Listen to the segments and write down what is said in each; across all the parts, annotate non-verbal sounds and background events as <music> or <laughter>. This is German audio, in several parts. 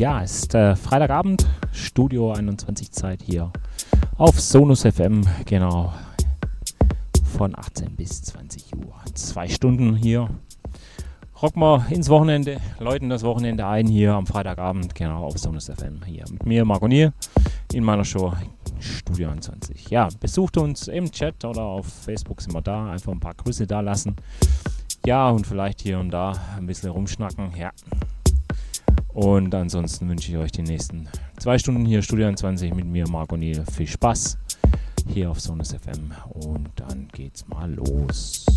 Ja, ist äh, Freitagabend, Studio 21 Zeit hier auf Sonus FM, genau. Von 18 bis 20 Uhr. Zwei Stunden hier. Rocken wir ins Wochenende, läuten das Wochenende ein hier am Freitagabend, genau auf Sonus FM. Hier mit mir, Marco Nier, in meiner Show Studio 21. Ja, besucht uns im Chat oder auf Facebook sind wir da. Einfach ein paar Grüße da lassen. Ja, und vielleicht hier und da ein bisschen rumschnacken. Ja. Und ansonsten wünsche ich euch die nächsten zwei Stunden hier Studio 21 mit mir, Marco Niel. Viel Spaß hier auf Sonus FM. Und dann geht's mal los.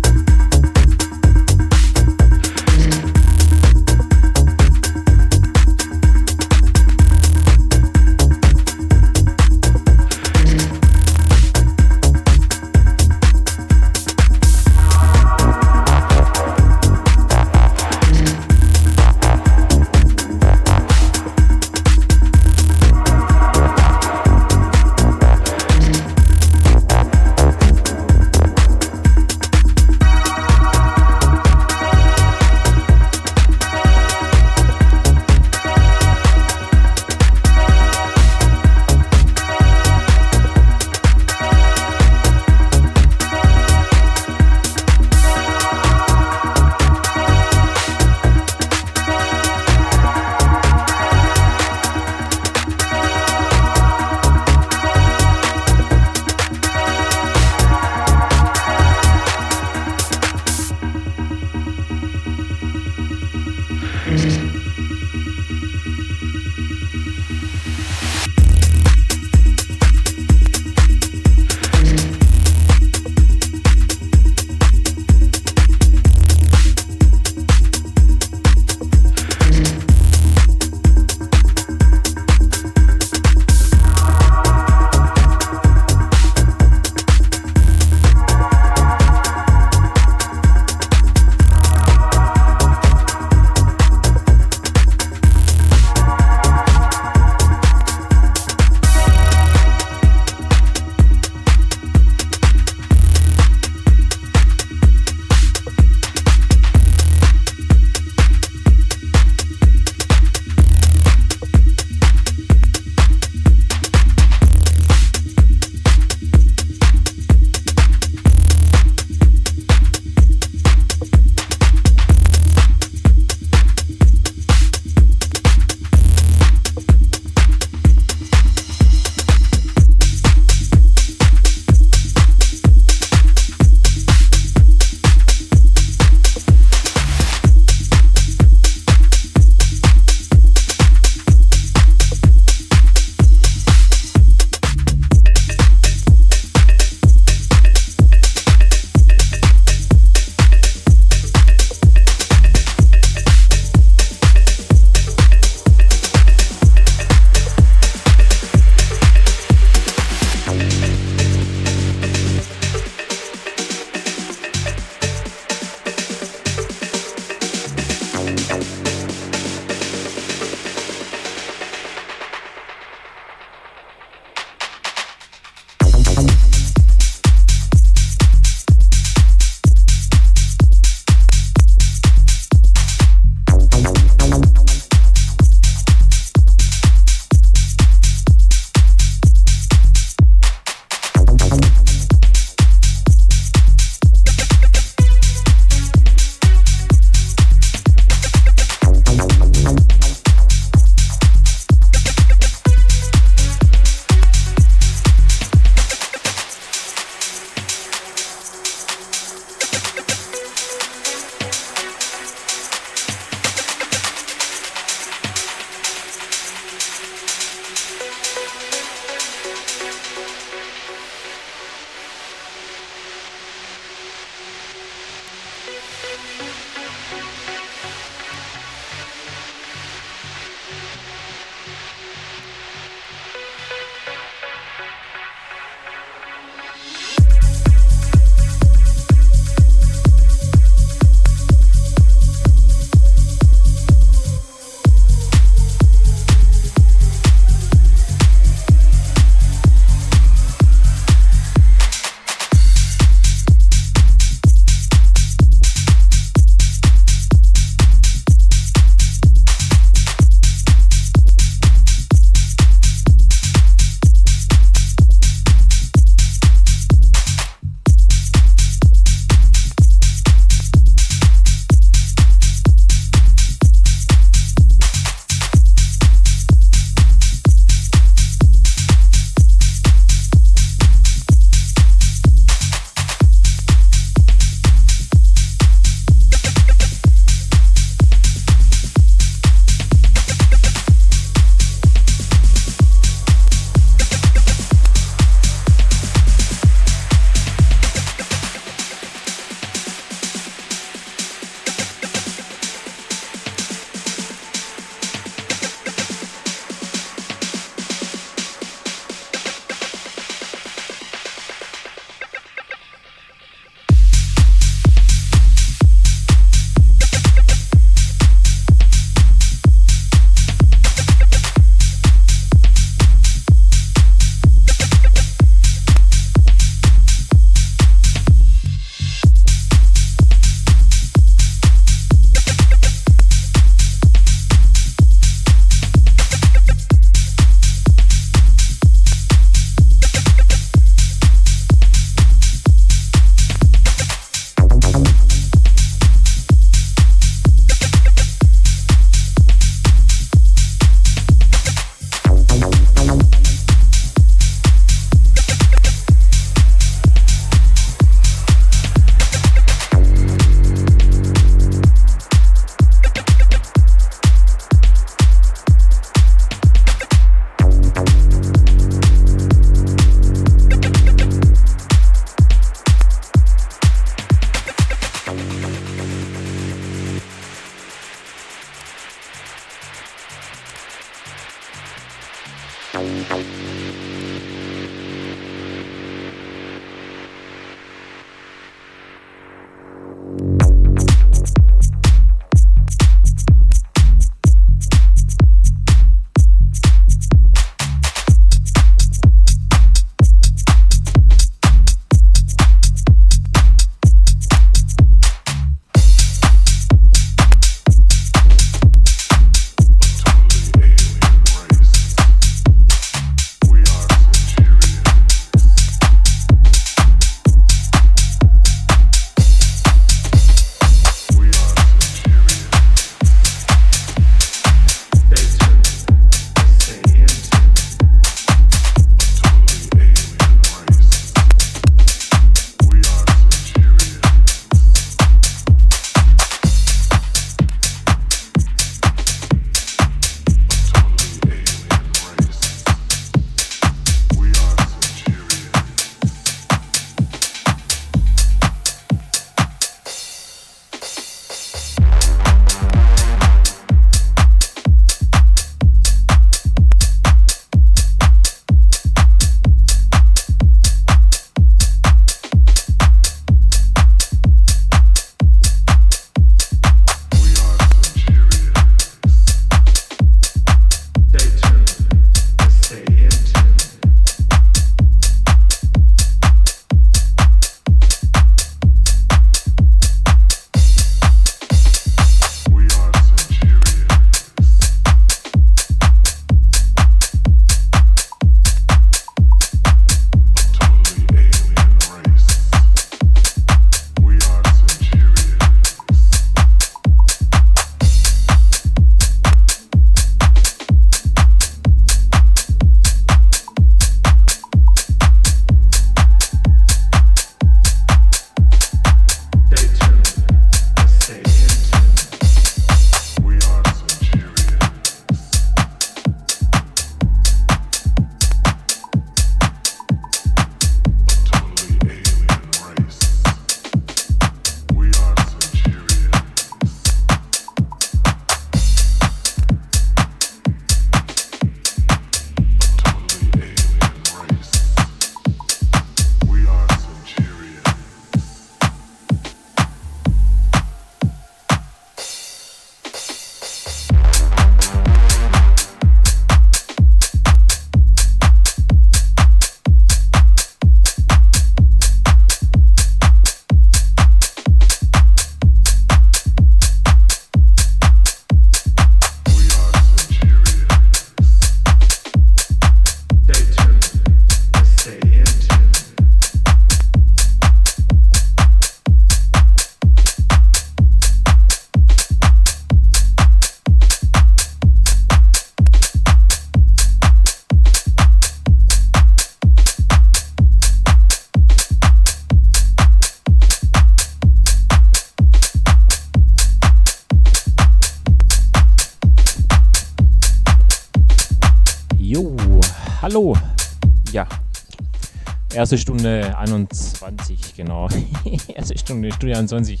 Erste Stunde 21, genau. <laughs> Erste Stunde, Stunde 21.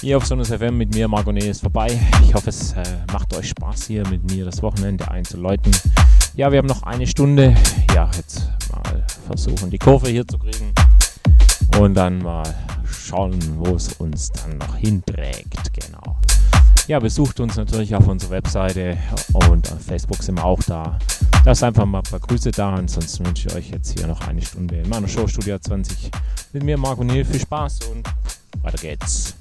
Hier auf Sonus FM mit mir, Marco Nee, ist vorbei. Ich hoffe, es äh, macht euch Spaß hier mit mir das Wochenende einzuläuten. Ja, wir haben noch eine Stunde. Ja, jetzt mal versuchen, die Kurve hier zu kriegen. Und dann mal schauen, wo es uns dann noch hinträgt. Genau. Ja, besucht uns natürlich auf unserer Webseite und auf Facebook sind wir auch da. Lasst einfach mal ein paar Grüße da. Ansonsten wünsche ich euch jetzt hier noch eine Stunde in meiner Show Studio 20 mit mir, Marco Neil. Viel Spaß und weiter geht's.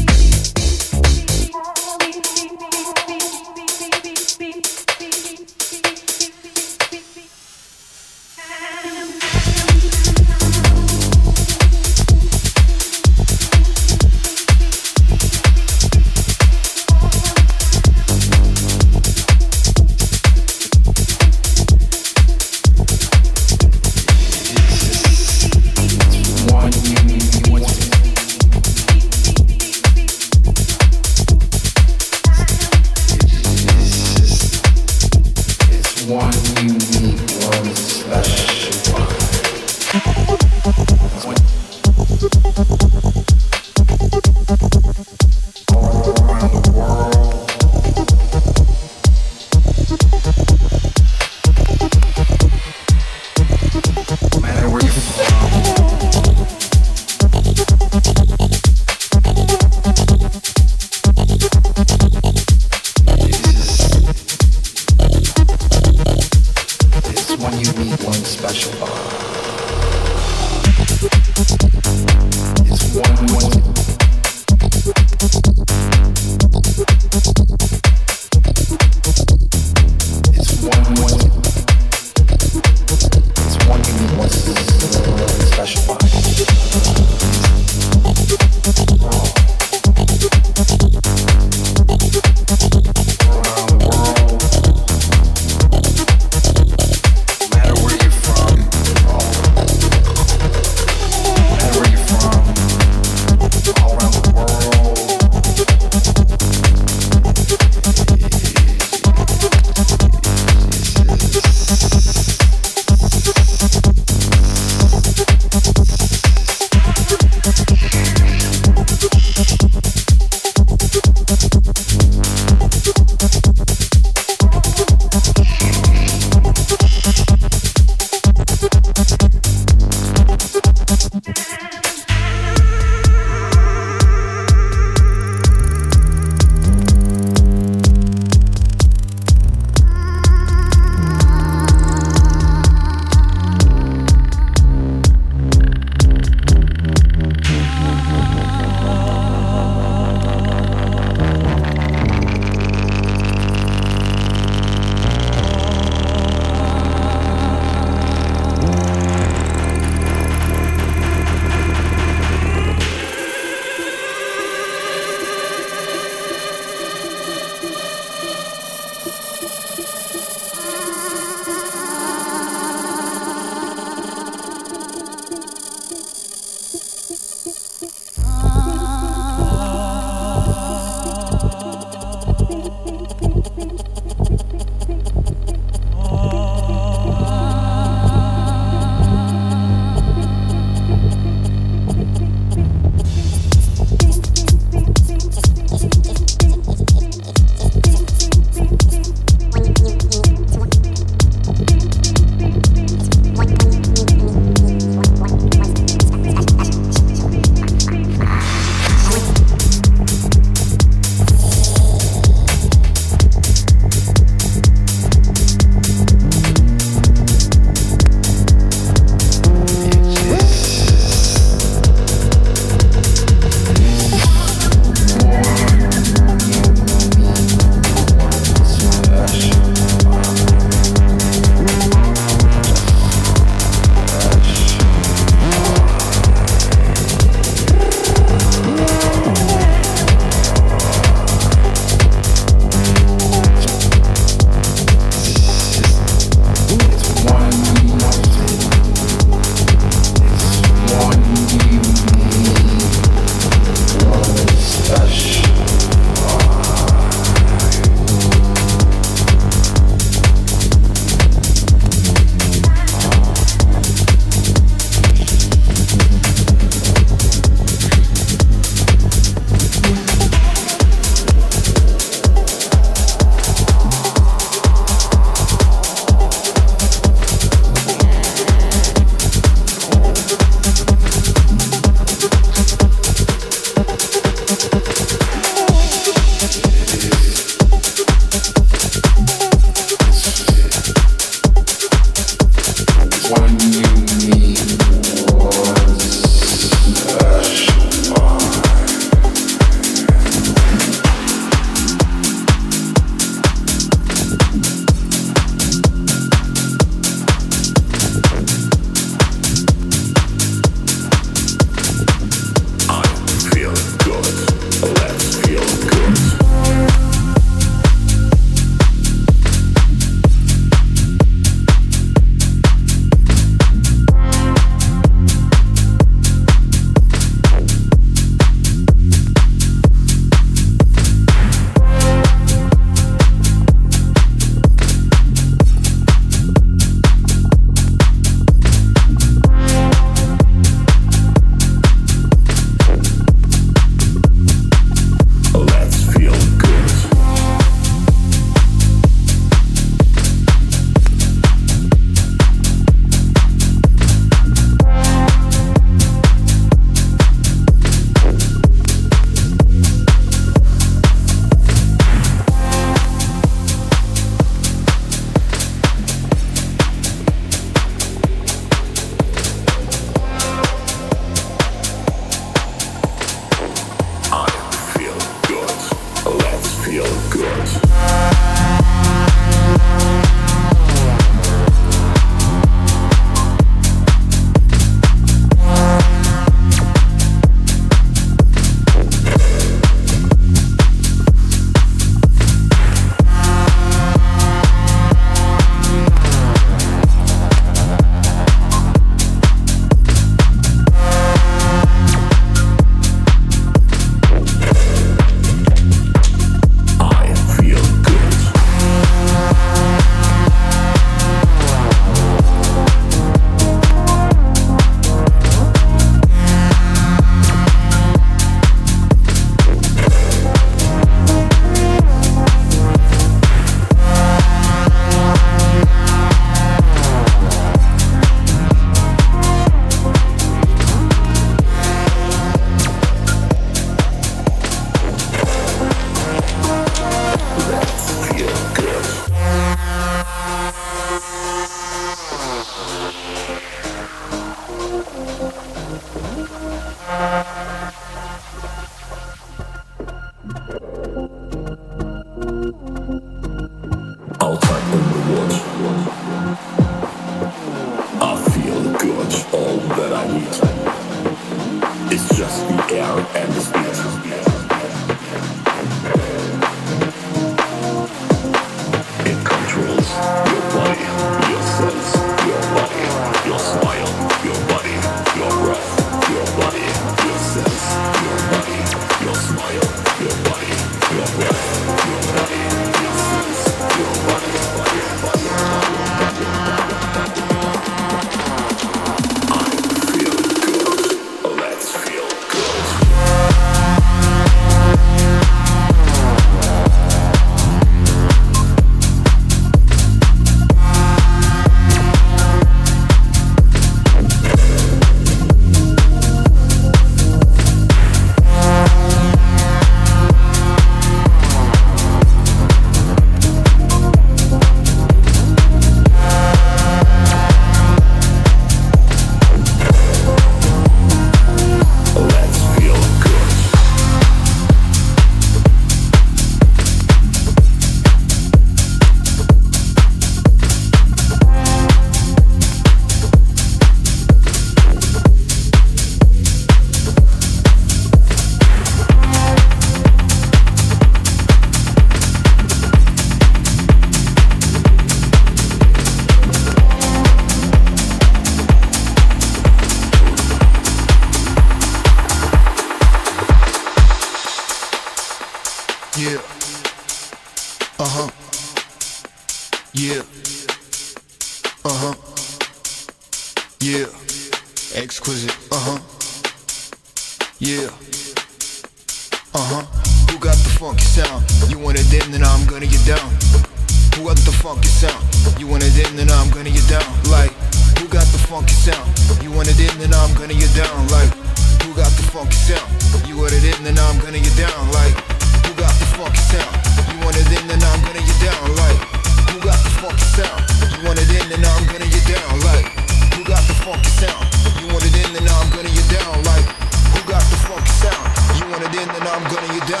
Want it in, then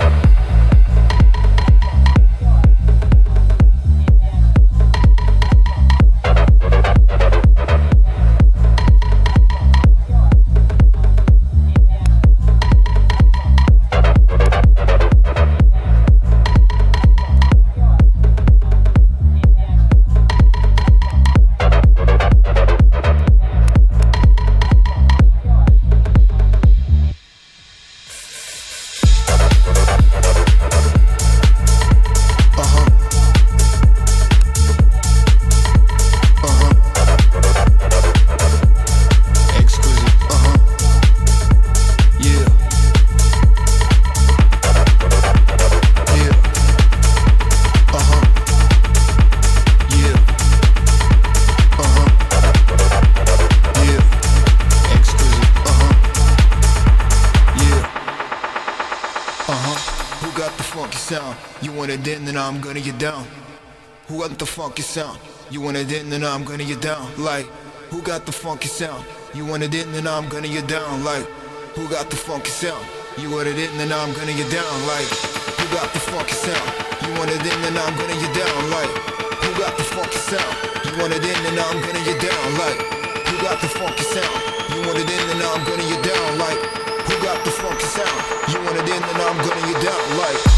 I'm gonna you down. Like. funky sound? You want it in, then I'm gonna get down. Like, who got the funky sound? You want it in, then I'm gonna get down. Like, who got the funky sound? You want it in, then I'm gonna get down. Like, who got the funky sound? You want it in, then I'm gonna get down. Like, who got the funky sound? You want it in, then I'm gonna get down. Like, who got the funky sound? You want it in, then I'm gonna get down. Like, who got the funky sound? You want it in, then I'm gonna get down. Like.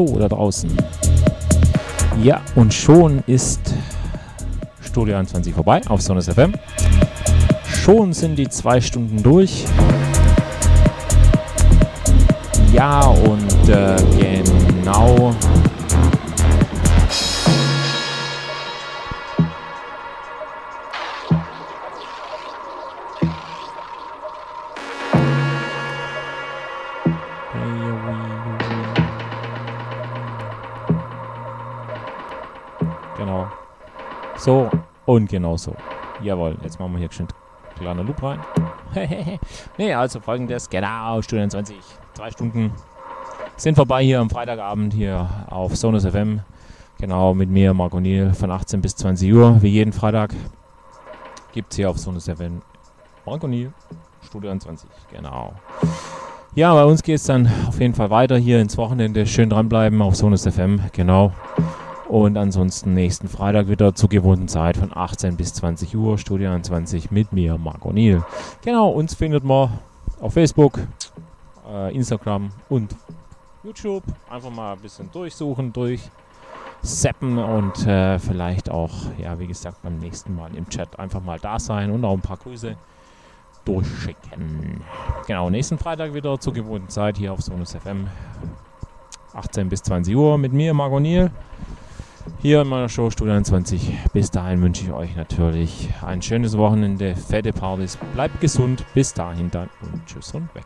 Hallo da draußen. Ja, und schon ist Studio 21 vorbei auf Sonus FM. Schon sind die zwei Stunden durch. Ja, und äh, genau und genau so. Jawohl, jetzt machen wir hier schon kleiner Loop rein. <laughs> ne, also folgendes, genau, Studio 20, zwei Stunden sind vorbei hier am Freitagabend hier auf Sonus FM. Genau, mit mir, Marco Niel, von 18 bis 20 Uhr, wie jeden Freitag. Gibt es hier auf Sonus FM Marco Niel, Studio 20, genau. Ja, bei uns geht es dann auf jeden Fall weiter hier ins Wochenende. Schön dranbleiben auf Sonus FM, genau. Und ansonsten nächsten Freitag wieder zur gewohnten Zeit von 18 bis 20 Uhr, Studio 21 mit mir, Marc O'Neill. Genau, uns findet man auf Facebook, äh, Instagram und YouTube. Einfach mal ein bisschen durchsuchen, durchseppen und äh, vielleicht auch, ja, wie gesagt, beim nächsten Mal im Chat einfach mal da sein und auch ein paar Grüße durchschicken. Genau, nächsten Freitag wieder zur gewohnten Zeit hier auf Sonus FM. 18 bis 20 Uhr mit mir, Marc O'Neill hier in meiner Show Studio 21. Bis dahin wünsche ich euch natürlich ein schönes Wochenende, fette Partys, bleibt gesund, bis dahin dann und tschüss und weg.